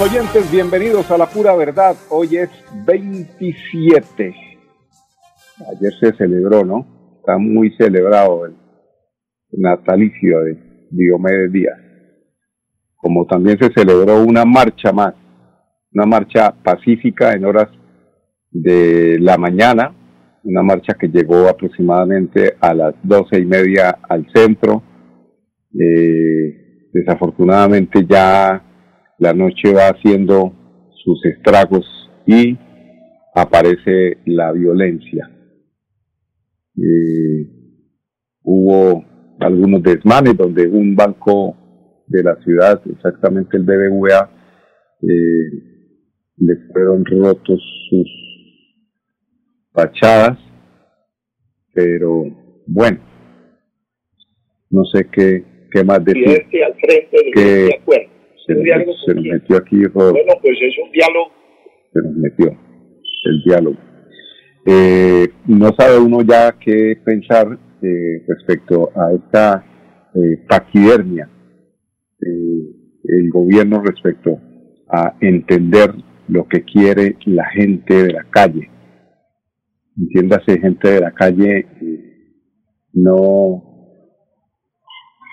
Oyentes, bienvenidos a la pura verdad. Hoy es 27. Ayer se celebró, ¿no? Está muy celebrado el natalicio de Diomedes Díaz. Como también se celebró una marcha más, una marcha pacífica en horas de la mañana, una marcha que llegó aproximadamente a las doce y media al centro. Eh, desafortunadamente ya la noche va haciendo sus estragos y aparece la violencia. Eh, hubo algunos desmanes donde un banco de la ciudad, exactamente el BBVA, eh, le fueron rotos sus fachadas, pero bueno, no sé qué, qué más decir. al frente de acuerdo se, nos, metió aquí, Bueno, pues es un diálogo. Se nos metió el diálogo. Eh, no sabe uno ya qué pensar eh, respecto a esta eh, paquidermia el gobierno respecto a entender lo que quiere la gente de la calle. Entiéndase, gente de la calle, no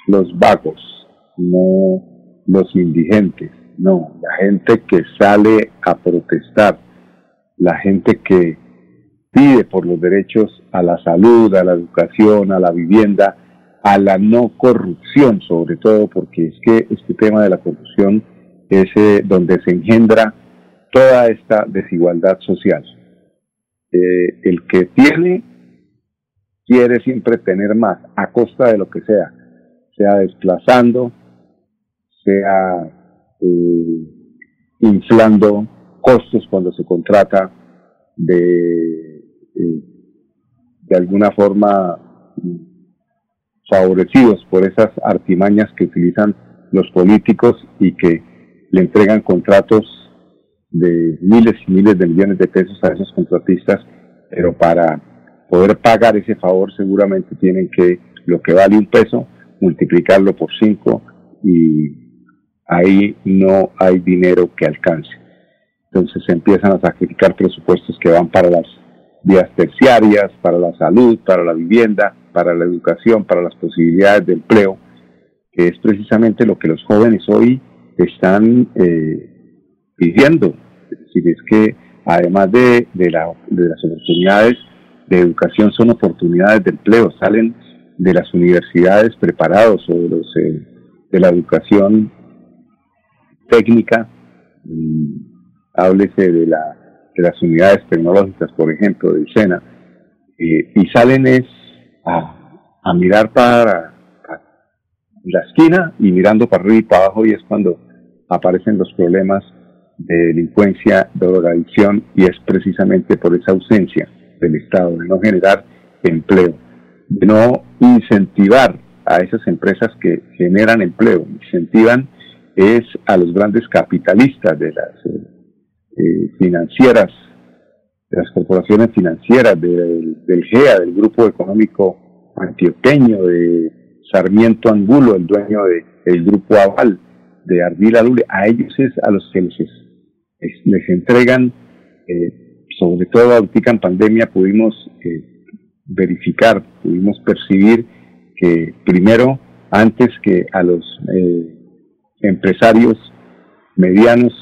los vagos, no los indigentes, no, la gente que sale a protestar, la gente que pide por los derechos a la salud, a la educación, a la vivienda, a la no corrupción, sobre todo porque es que este tema de la corrupción es eh, donde se engendra toda esta desigualdad social. Eh, el que tiene quiere siempre tener más, a costa de lo que sea, sea desplazando, sea eh, inflando costos cuando se contrata de, eh, de alguna forma favorecidos por esas artimañas que utilizan los políticos y que le entregan contratos de miles y miles de millones de pesos a esos contratistas, pero para poder pagar ese favor seguramente tienen que lo que vale un peso multiplicarlo por cinco y ahí no hay dinero que alcance. Entonces se empiezan a sacrificar presupuestos que van para las vías terciarias, para la salud, para la vivienda, para la educación, para las posibilidades de empleo, que es precisamente lo que los jóvenes hoy están eh, pidiendo. Es decir, es que además de, de, la, de las oportunidades de educación son oportunidades de empleo, salen de las universidades preparados o de, los, eh, de la educación técnica, mm, háblese de, la, de las unidades tecnológicas, por ejemplo, del SENA, eh, y salen es a, mirar para, la esquina y mirando para arriba y para abajo y es cuando aparecen los problemas de delincuencia, de drogadicción y es precisamente por esa ausencia del Estado, de no generar empleo, de no incentivar a esas empresas que generan empleo, incentivan es a los grandes capitalistas de las eh, eh, financieras, de las corporaciones financieras, del GEA, del Grupo Económico Antioqueño, de Sarmiento Angulo, el dueño del Grupo Aval, de Ardila Lule, a ellos es a los que les, entregan, eh, sobre todo ahorita en pandemia pudimos verificar, pudimos percibir que primero, antes que a los empresarios medianos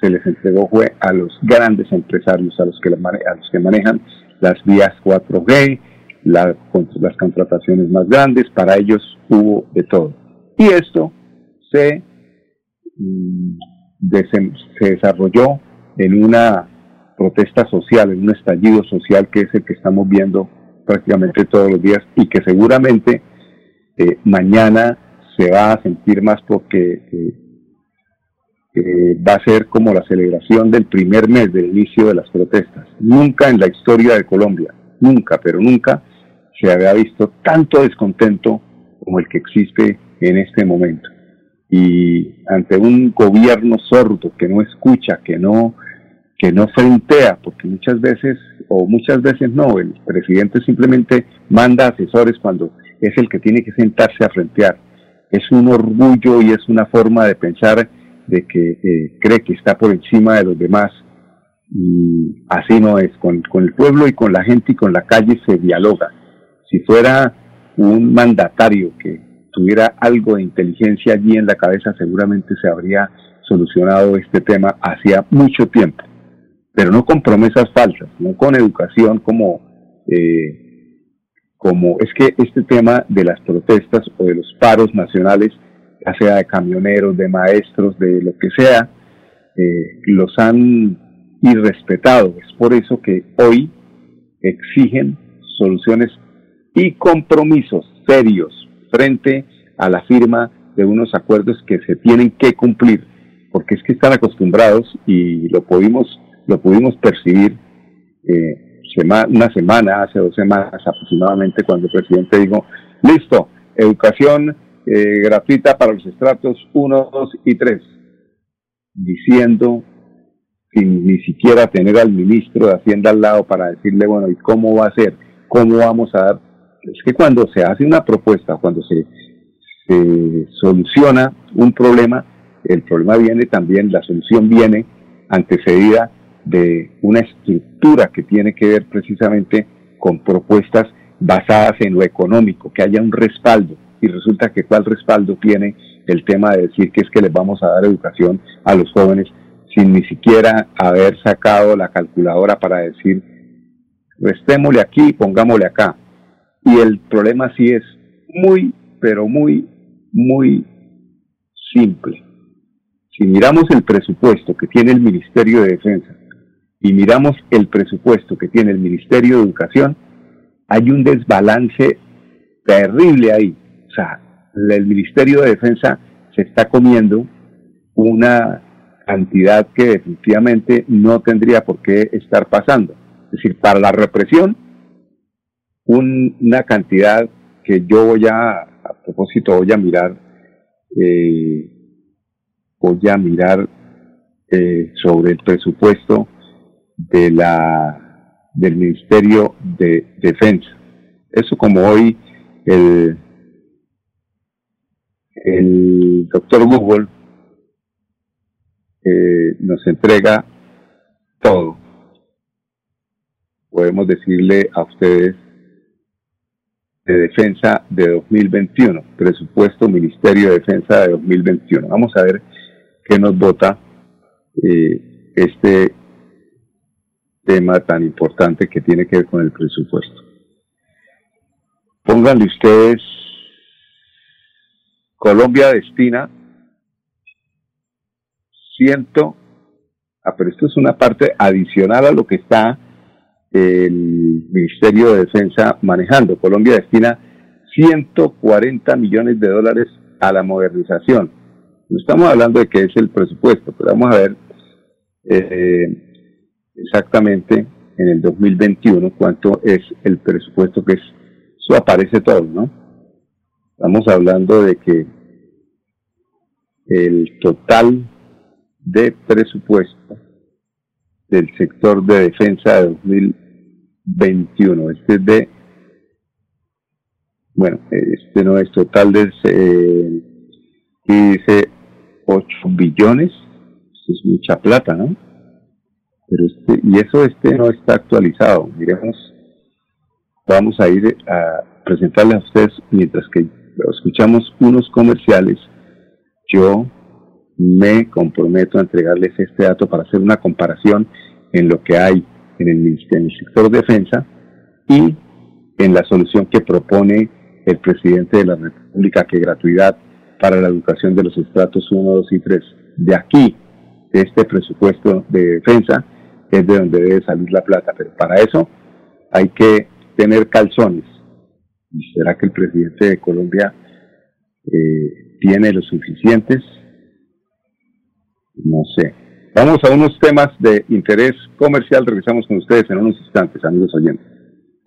se les entregó fue a los grandes empresarios, a los que, a los que manejan las vías 4G, las contrataciones más grandes, para ellos hubo de todo. Y esto se, mm, se desarrolló en una protesta social, en un estallido social que es el que estamos viendo prácticamente todos los días y que seguramente eh, mañana se va a sentir más porque va a ser como la celebración del primer mes del inicio de las protestas. Nunca en la historia de Colombia, nunca, pero nunca se había visto tanto descontento como el que existe en este momento. Y ante un gobierno sordo que no escucha, que no que no frentea, porque muchas veces, o muchas veces no, el presidente simplemente manda asesores cuando es el que tiene que sentarse a frentear. Es un orgullo y es una forma de pensar de que eh, cree que está por encima de los demás y así no es. Con, con el pueblo y con la gente y con la calle se dialoga. Si fuera un mandatario que tuviera algo de inteligencia allí en la cabeza, seguramente se habría solucionado este tema hacía mucho tiempo pero no con promesas falsas, no con educación como, eh, como es que este tema de las protestas o de los paros nacionales, ya sea de camioneros, de maestros, de lo que sea, eh, los han irrespetado. Es por eso que hoy exigen soluciones y compromisos serios frente a la firma de unos acuerdos que se tienen que cumplir, porque es que están acostumbrados y lo pudimos lo pudimos percibir eh, una semana, hace dos semanas aproximadamente, cuando el presidente dijo, listo, educación eh, gratuita para los estratos 1, 2 y 3, diciendo sin ni siquiera tener al ministro de Hacienda al lado para decirle, bueno, ¿y cómo va a ser? ¿Cómo vamos a dar? Es que cuando se hace una propuesta, cuando se, se soluciona un problema, el problema viene también, la solución viene antecedida de una estructura que tiene que ver precisamente con propuestas basadas en lo económico, que haya un respaldo. Y resulta que cuál respaldo tiene el tema de decir que es que les vamos a dar educación a los jóvenes sin ni siquiera haber sacado la calculadora para decir, restémosle aquí, pongámosle acá. Y el problema sí es muy, pero muy, muy simple. Si miramos el presupuesto que tiene el Ministerio de Defensa y miramos el presupuesto que tiene el Ministerio de Educación, hay un desbalance terrible ahí. O sea, el Ministerio de Defensa se está comiendo una cantidad que definitivamente no tendría por qué estar pasando. Es decir, para la represión, una cantidad que yo voy a, a propósito, voy a mirar, eh, voy a mirar eh, sobre el presupuesto de la, del Ministerio de Defensa. Eso como hoy el, el doctor Google eh, nos entrega todo. Podemos decirle a ustedes de Defensa de 2021, presupuesto Ministerio de Defensa de 2021. Vamos a ver qué nos vota eh, este tema tan importante que tiene que ver con el presupuesto. Pónganle ustedes, Colombia destina ciento, ah, pero esto es una parte adicional a lo que está el Ministerio de Defensa manejando. Colombia destina 140 millones de dólares a la modernización. No estamos hablando de que es el presupuesto, pero vamos a ver eh, exactamente en el 2021 cuánto es el presupuesto que es, eso aparece todo, ¿no? Estamos hablando de que el total de presupuesto del sector de defensa de 2021, este es de, bueno, este no es total de, eh, dice 8 billones, es mucha plata, ¿no? Pero este, y eso este no está actualizado. Miremos, vamos a ir a presentarles a ustedes mientras que escuchamos unos comerciales. Yo me comprometo a entregarles este dato para hacer una comparación en lo que hay en el, en el sector defensa y en la solución que propone el presidente de la República, que gratuidad para la educación de los estratos 1, 2 y 3. De aquí este presupuesto de defensa es de donde debe salir la plata. Pero para eso hay que tener calzones. ¿Y será que el presidente de Colombia eh, tiene los suficientes? No sé. Vamos a unos temas de interés comercial. Regresamos con ustedes en unos instantes, amigos oyentes.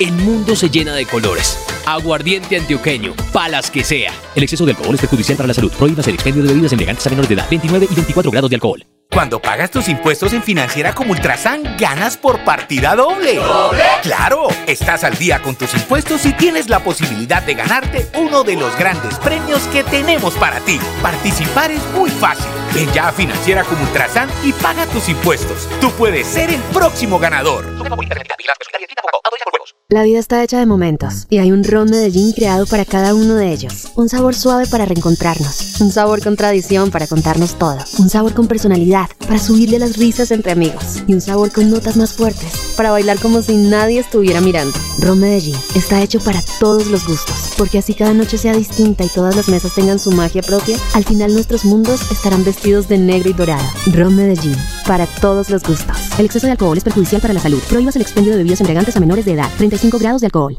el mundo se llena de colores. Aguardiente antioqueño, palas que sea. El exceso de alcohol es perjudicial para la salud. Prohíbas el expendio de bebidas elegantes a menores de edad. 29 y 24 grados de alcohol. Cuando pagas tus impuestos en Financiera como Ultrasan, ganas por partida doble. ¿Doble? ¡Claro! Estás al día con tus impuestos y tienes la posibilidad de ganarte uno de los grandes premios que tenemos para ti. Participar es muy fácil. Ven ya a Financiera como Ultrasan y paga tus impuestos. Tú puedes ser el próximo ganador. La vida está hecha de momentos y hay un ron Medellín creado para cada uno de ellos. Un sabor suave para reencontrarnos, un sabor con tradición para contarnos todo, un sabor con personalidad para subirle las risas entre amigos y un sabor con notas más fuertes para bailar como si nadie estuviera mirando. Ron Medellín está hecho para todos los gustos, porque así cada noche sea distinta y todas las mesas tengan su magia propia, al final nuestros mundos estarán vestidos de negro y dorado. Ron Medellín, para todos los gustos. El exceso de alcohol es perjudicial para la salud. Prohíbas el expendio de bebidas embriagantes a menores de edad. 35 grados de alcohol.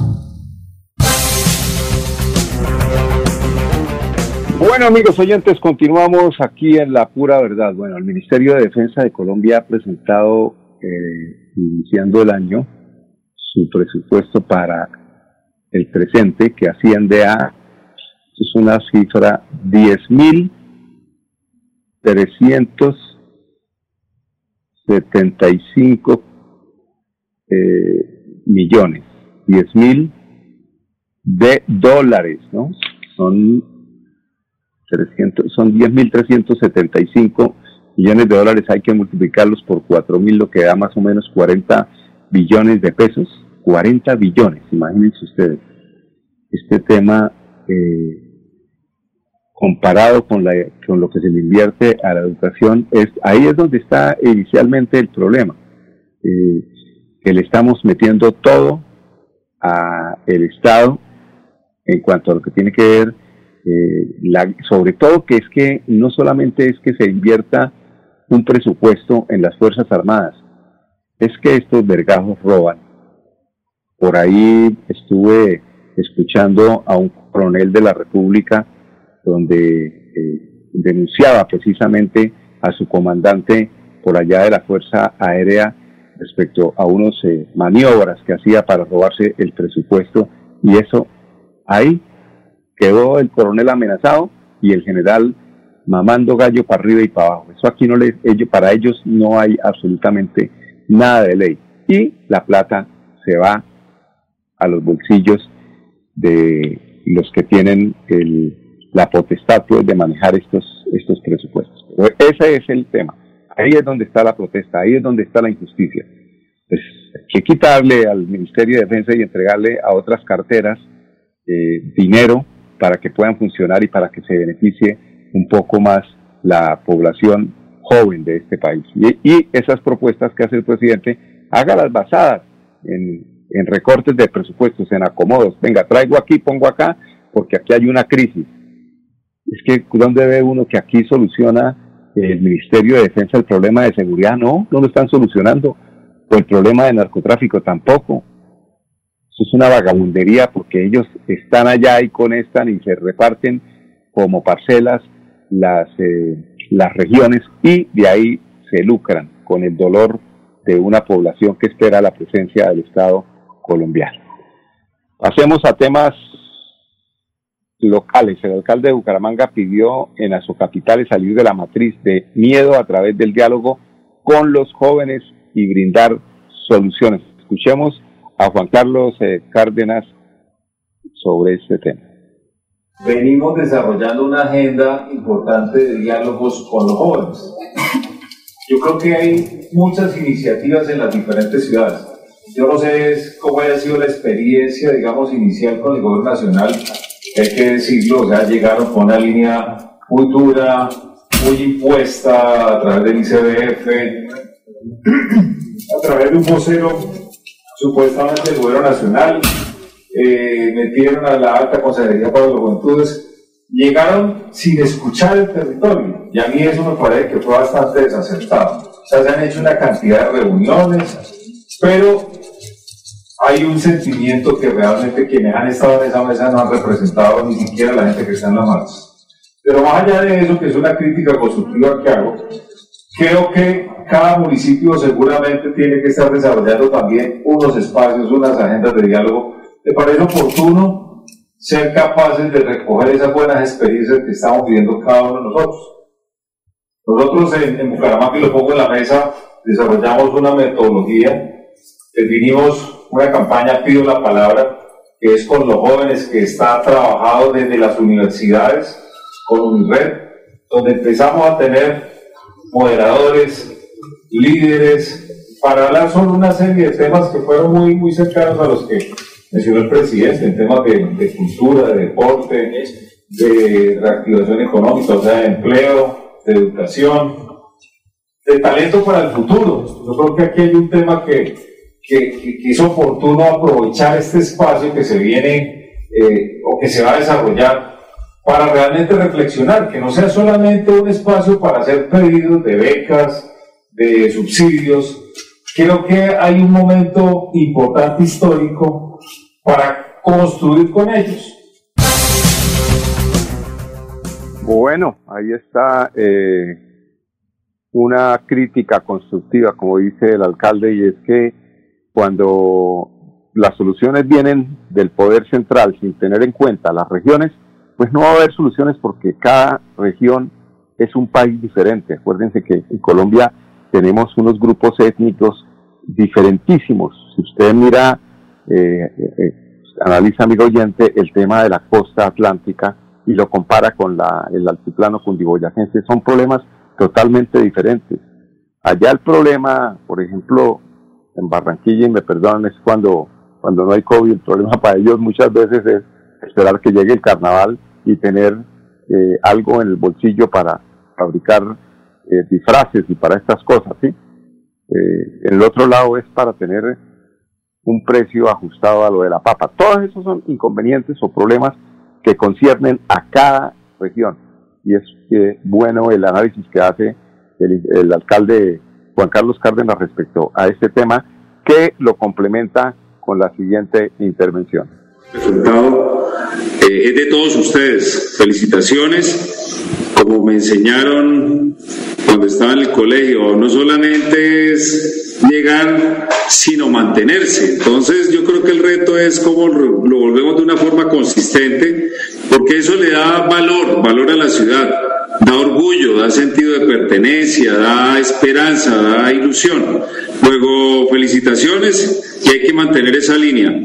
Bueno amigos oyentes, continuamos aquí en La Pura Verdad. Bueno, el Ministerio de Defensa de Colombia ha presentado, eh, iniciando el año, su presupuesto para el presente, que asciende a, es una cifra, 10.375 eh, millones, 10.000 de dólares, ¿no? Son 300, son 10.375 millones de dólares, hay que multiplicarlos por 4.000, lo que da más o menos 40 billones de pesos, 40 billones, imagínense ustedes. Este tema, eh, comparado con, la, con lo que se le invierte a la educación, es ahí es donde está inicialmente el problema, eh, que le estamos metiendo todo a el Estado en cuanto a lo que tiene que ver eh, la, sobre todo que es que no solamente es que se invierta un presupuesto en las Fuerzas Armadas, es que estos vergajos roban. Por ahí estuve escuchando a un coronel de la República donde eh, denunciaba precisamente a su comandante por allá de la Fuerza Aérea respecto a unos eh, maniobras que hacía para robarse el presupuesto y eso ahí quedó el coronel amenazado y el general mamando gallo para arriba y para abajo. Eso aquí no les, ellos, para ellos no hay absolutamente nada de ley. Y la plata se va a los bolsillos de los que tienen el, la potestad pues, de manejar estos, estos presupuestos. ese es el tema. Ahí es donde está la protesta, ahí es donde está la injusticia. Pues que quitarle al Ministerio de Defensa y entregarle a otras carteras eh, dinero para que puedan funcionar y para que se beneficie un poco más la población joven de este país. Y, esas propuestas que hace el presidente, hágalas basadas en, en recortes de presupuestos, en acomodos. Venga, traigo aquí, pongo acá, porque aquí hay una crisis. Es que, ¿dónde ve uno que aquí soluciona el Ministerio de Defensa el problema de seguridad, no, no lo están solucionando, o el problema de narcotráfico tampoco. Eso es una vagabundería porque ellos están allá y conectan y se reparten como parcelas las, eh, las regiones y de ahí se lucran con el dolor de una población que espera la presencia del Estado colombiano. Pasemos a temas locales. El alcalde de Bucaramanga pidió en capitales salir de la matriz de miedo a través del diálogo con los jóvenes y brindar soluciones. Escuchemos a Juan Carlos eh, Cárdenas sobre este tema. Venimos desarrollando una agenda importante de diálogos con los jóvenes. Yo creo que hay muchas iniciativas en las diferentes ciudades. Yo no sé cómo haya sido la experiencia, digamos, inicial con el gobierno nacional, hay que decirlo, o sea, llegaron con una línea muy dura, muy impuesta a través del ICBF, a través de un vocero supuestamente del gobierno nacional, eh, metieron a la alta consejería para las juventudes, llegaron sin escuchar el territorio, y a mí eso me parece que fue bastante desacertado. O sea, se han hecho una cantidad de reuniones, pero hay un sentimiento que realmente quienes han estado en esa mesa no han representado ni siquiera la gente que está en la marcha. Pero más allá de eso, que es una crítica constructiva que hago, creo que cada municipio seguramente tiene que estar desarrollando también unos espacios, unas agendas de diálogo. ¿Te parece oportuno ser capaces de recoger esas buenas experiencias que estamos viviendo cada uno de nosotros? Nosotros en, en Bucaramanga, y lo pongo en la mesa, desarrollamos una metodología, definimos una campaña Pido la Palabra, que es con los jóvenes que está trabajado desde las universidades, con UNIRED, donde empezamos a tener moderadores, líderes, para hablar sobre una serie de temas que fueron muy, muy cercanos a los que mencionó el presidente, en temas de, cultura, de deporte, de reactivación económica, o sea, de empleo, de educación, de talento para el futuro. Yo creo que aquí hay un tema que, que, es oportuno aprovechar este espacio que se viene eh, o que se va a desarrollar para realmente reflexionar, que no sea solamente un espacio para hacer pedidos de becas, de subsidios. Creo que hay un momento importante histórico para construir con ellos. Bueno, ahí está eh, una crítica constructiva, como dice el alcalde, y es que cuando las soluciones vienen del poder central sin tener en cuenta las regiones, pues no va a haber soluciones porque cada región es un país diferente. Acuérdense que en Colombia tenemos unos grupos étnicos diferentísimos. Si usted mira, eh, eh, eh, analiza, amigo oyente, el tema de la costa atlántica y lo compara con la, el altiplano cundiboyacense, son problemas totalmente diferentes. Allá el problema, por ejemplo, en Barranquilla, y me perdonan, es cuando, cuando no hay COVID, el problema para ellos muchas veces es esperar que llegue el carnaval y tener eh, algo en el bolsillo para fabricar eh, disfraces y para estas cosas, ¿sí? Eh, el otro lado es para tener un precio ajustado a lo de la papa. Todos esos son inconvenientes o problemas que conciernen a cada región. Y es bueno el análisis que hace el, el alcalde Juan Carlos Cárdenas respecto a este tema, que lo complementa con la siguiente intervención. Resultado eh, es de todos ustedes. Felicitaciones. Como me enseñaron cuando estaba en el colegio, no solamente es llegar, sino mantenerse. Entonces yo creo que el reto es cómo lo volvemos de una forma consistente, porque eso le da valor, valor a la ciudad da orgullo, da sentido de pertenencia, da esperanza, da ilusión. Luego, felicitaciones y hay que mantener esa línea.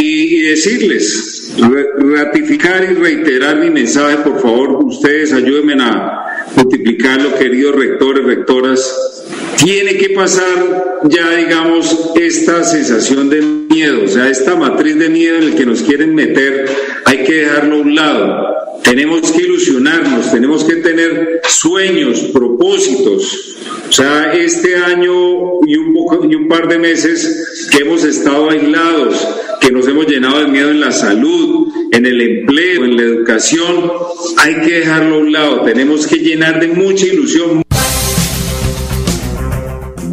Y, decirles, ratificar y reiterar mi mensaje, por favor, ustedes ayúdenme a multiplicarlo, queridos rectores, rectoras. Tiene que pasar ya, digamos, esta sensación de miedo, o sea, esta matriz de miedo en el que nos quieren meter, hay que dejarlo a un lado tenemos que ilusionarnos, tenemos que tener sueños, propósitos. O sea, este año y un, poco, y un par de meses que hemos estado aislados, que nos hemos llenado de miedo en la salud, en el empleo, en la educación, hay que dejarlo a un lado. Tenemos que llenar de mucha ilusión.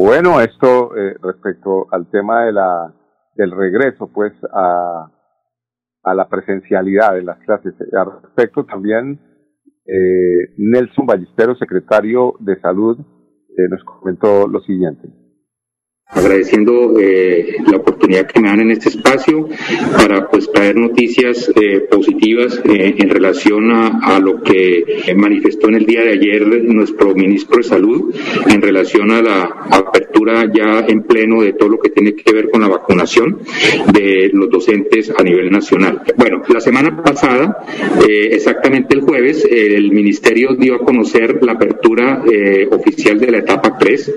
Bueno, esto eh, respecto al tema de la del regreso, pues, a, a la presencialidad de las clases. Al respecto también, eh, Nelson Ballesteros, secretario de Salud, eh, nos comentó lo siguiente agradeciendo eh, la oportunidad que me dan en este espacio para pues traer noticias eh, positivas eh, en relación a, lo que manifestó en el día de ayer nuestro ministro de salud en relación a la apertura ya en pleno de todo lo que tiene que ver con la vacunación de los docentes a nivel nacional. Bueno, la semana pasada, exactamente el jueves, el ministerio dio a conocer la apertura oficial de la etapa 3.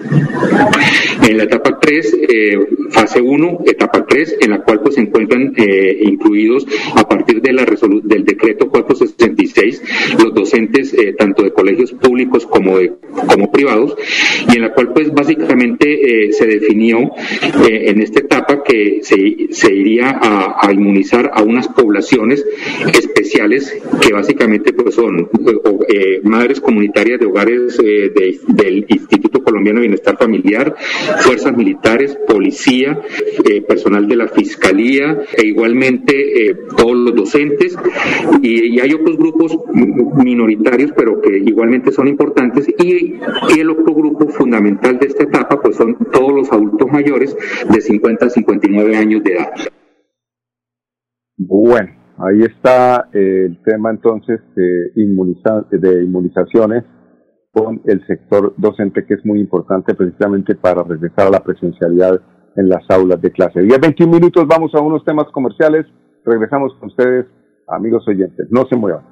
En la etapa 3, eh, fase 1, etapa 3, en la cual pues se encuentran eh, incluidos a partir de la del decreto 466 los docentes eh, tanto de colegios públicos como de como privados y en la cual pues básicamente se definió en esta etapa que se, se iría a, a, inmunizar a unas poblaciones especiales que básicamente pues son madres comunitarias de hogares del Instituto Colombiano de Bienestar Familiar, fuerzas militares militares, policía, eh, personal de la fiscalía e igualmente eh, todos los docentes. Y, hay otros grupos minoritarios pero que igualmente son importantes. Y, el otro grupo fundamental de esta etapa pues son todos los adultos mayores de 50 a 59 años de edad. Bueno, ahí está el tema entonces de, inmuniza de inmunizaciones con el sector docente, que es muy importante precisamente para regresar a la presencialidad en las aulas de clase. 10, 21 minutos, vamos a unos temas comerciales. Regresamos con ustedes, amigos oyentes. No se muevan.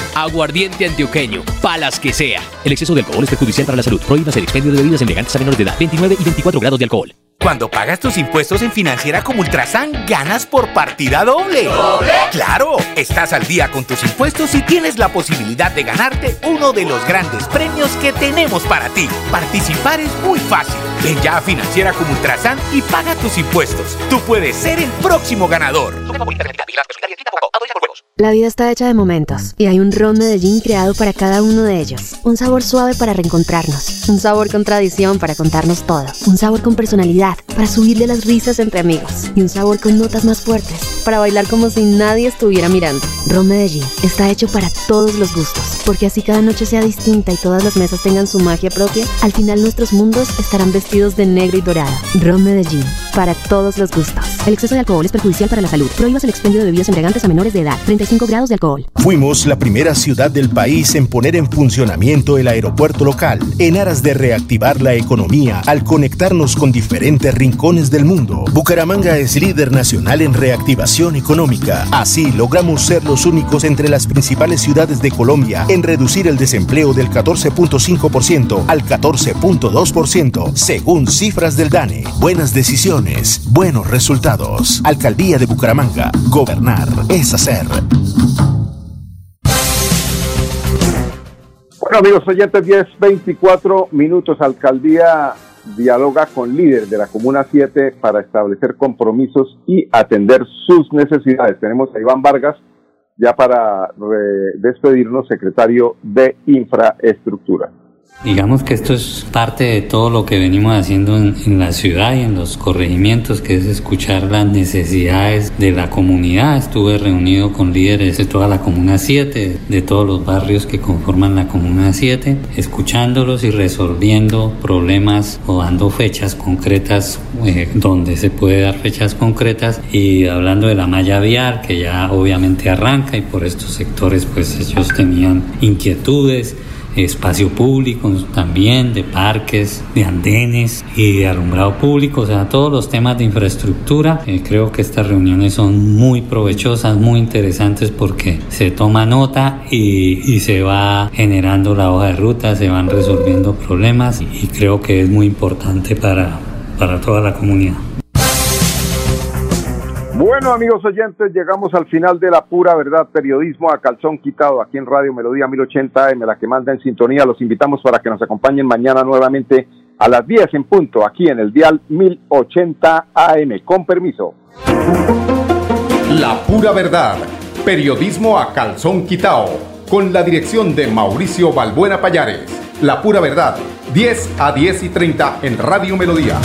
Aguardiente antioqueño, palas que sea. El exceso de alcohol es perjudicial para la salud. Prohíbas el expendio de bebidas elegantes a menores de edad. 29 y 24 grados de alcohol. Cuando pagas tus impuestos en Financiera como Ultrasan, ganas por partida doble. ¿Doble? ¡Claro! Estás al día con tus impuestos y tienes la posibilidad de ganarte uno de los grandes premios que tenemos para ti. Participar es muy fácil. Ven ya a Financiera como Ultrasan y paga tus impuestos. Tú puedes ser el próximo ganador. La vida está hecha de momentos y hay un ron Medellín creado para cada uno de ellos. Un sabor suave para reencontrarnos, un sabor con tradición para contarnos todo, un sabor con personalidad para subirle las risas entre amigos y un sabor con notas más fuertes para bailar como si nadie estuviera mirando. Ron Medellín está hecho para todos los gustos, porque así cada noche sea distinta y todas las mesas tengan su magia propia, al final nuestros mundos estarán vestidos de negro y dorado. Ron Medellín, para todos los gustos. El exceso de alcohol es perjudicial para la salud. Prohíbas el expendio de bebidas embriagantes a menores de edad. 35 grados de alcohol. Fuimos la primera ciudad del país en poner en funcionamiento el aeropuerto local, en aras de reactivar la economía al conectarnos con diferentes rincones del mundo. Bucaramanga es líder nacional en reactivación económica. Así logramos ser los únicos entre las principales ciudades de Colombia en reducir el desempleo del 14.5% al 14.2%, según cifras del DANE. Buenas decisiones, buenos resultados. Alcaldía de Bucaramanga. Gobernar es hacer. Bueno, amigos oyentes, 10, 24 minutos. Alcaldía dialoga con líderes de la Comuna 7 para establecer compromisos y atender sus necesidades. Tenemos a Iván Vargas, ya para despedirnos, secretario de Infraestructura. Digamos que esto es parte de todo lo que venimos haciendo en, la ciudad y en los corregimientos, que es escuchar las necesidades de la comunidad. Estuve reunido con líderes de toda la Comuna 7, de todos los barrios que conforman la Comuna 7, escuchándolos y resolviendo problemas o dando fechas concretas eh, donde se puede dar fechas concretas y hablando de la malla vial que ya obviamente arranca y por estos sectores pues ellos tenían inquietudes espacio público también, de parques, de andenes y de alumbrado público, o sea, todos los temas de infraestructura. Eh, creo que estas reuniones son muy provechosas, muy interesantes porque se toma nota y, y, se va generando la hoja de ruta, se van resolviendo problemas y creo que es muy importante para, para toda la comunidad. Bueno, amigos oyentes, llegamos al final de la pura verdad, periodismo a calzón quitado aquí en Radio Melodía 1080 AM, la que manda en sintonía. Los invitamos para que nos acompañen mañana nuevamente a las 10 en punto, aquí en el dial 1080 AM. Con permiso. La pura verdad, periodismo a calzón quitado, con la dirección de Mauricio Balbuena Payares. La pura verdad, 10 a 10 y 30 en Radio Melodía.